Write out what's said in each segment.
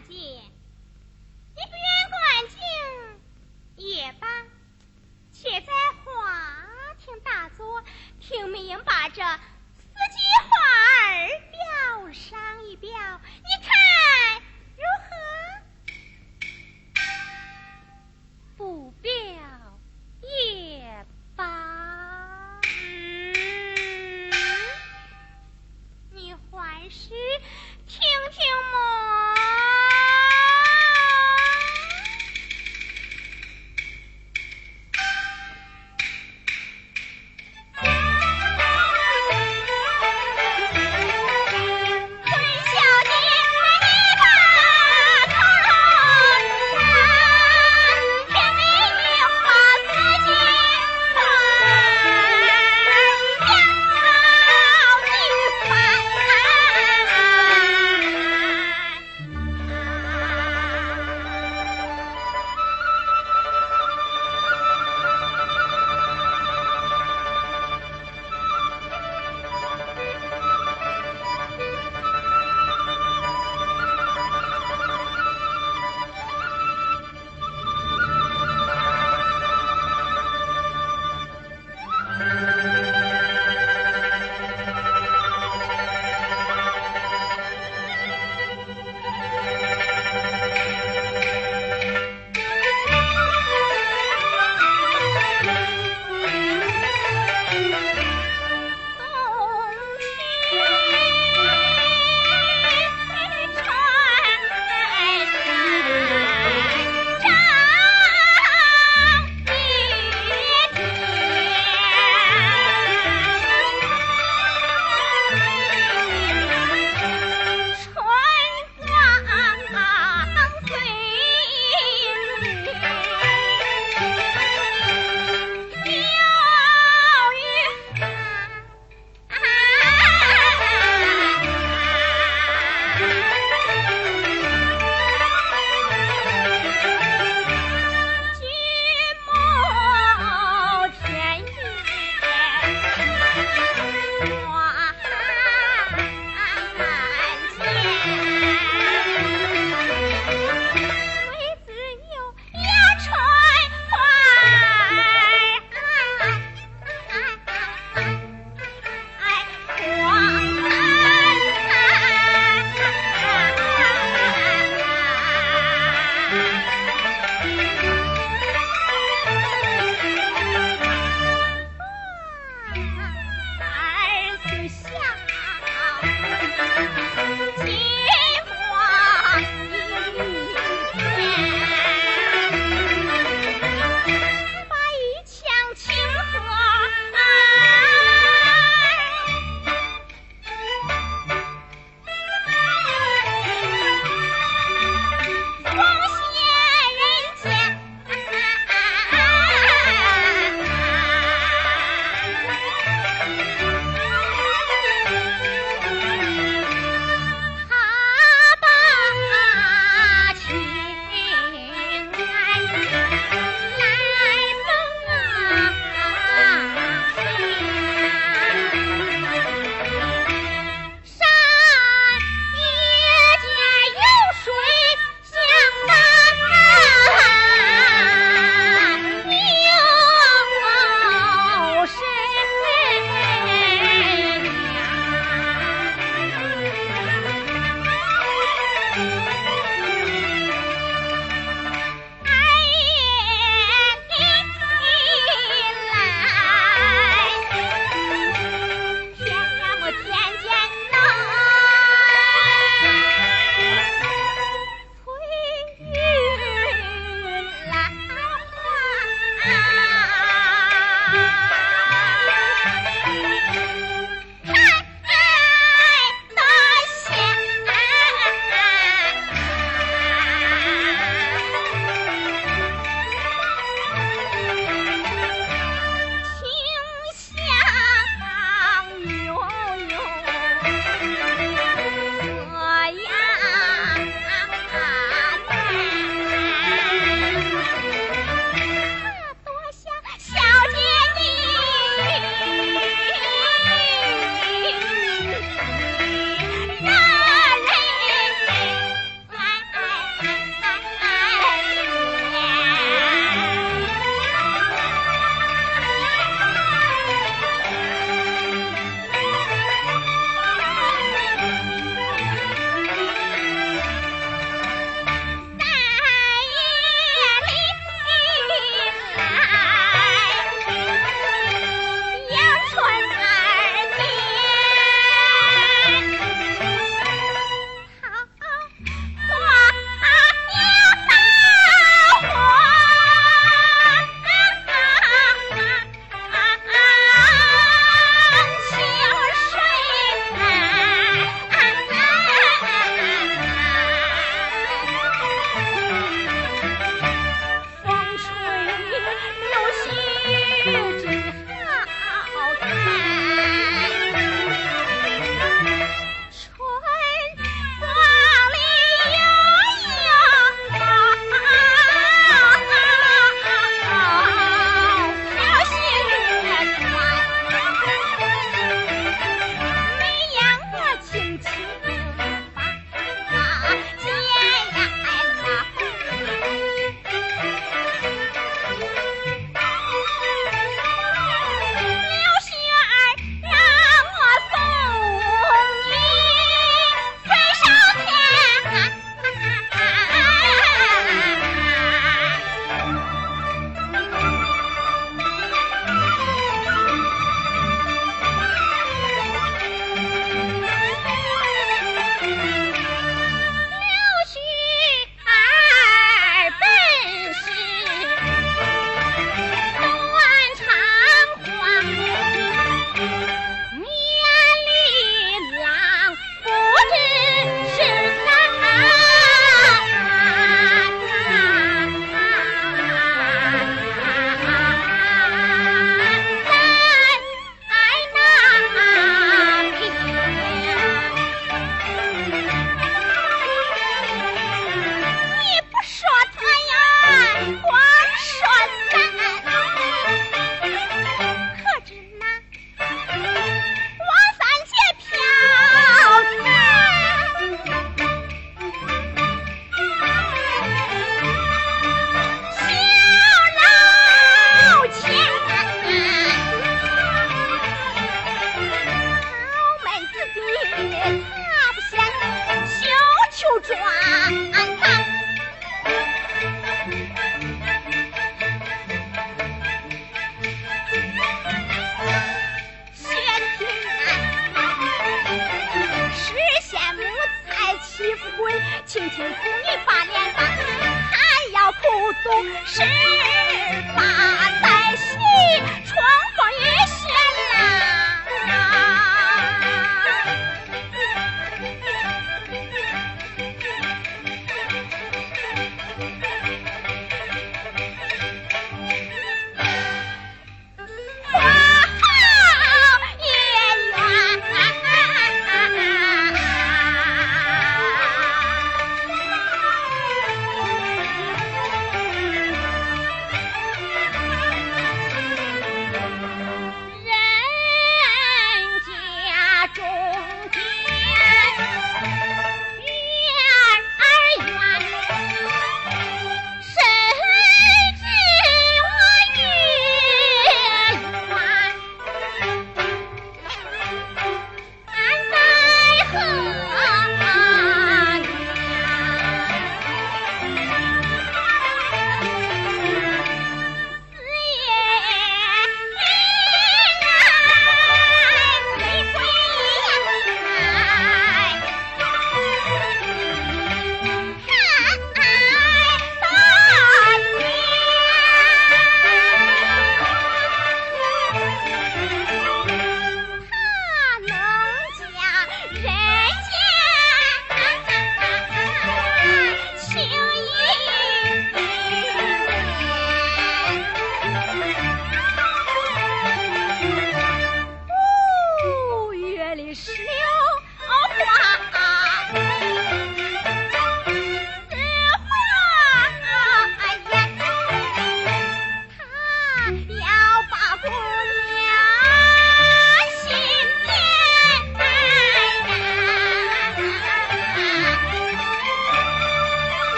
小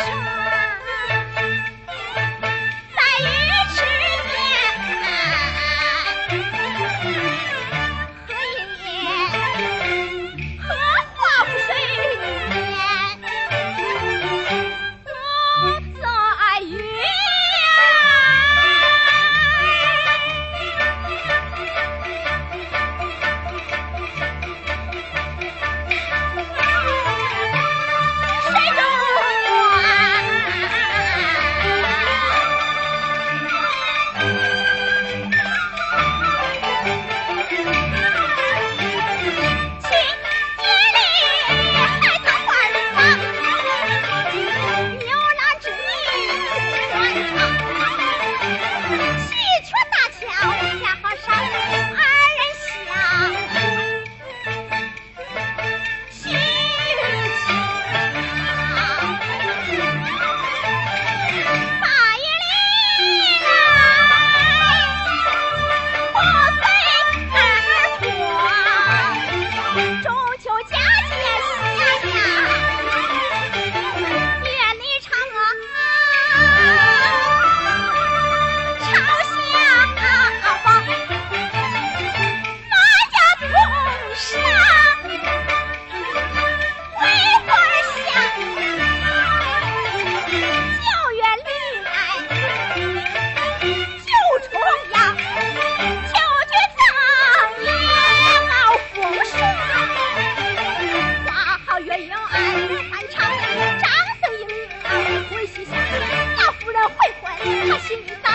先生。金鱼撒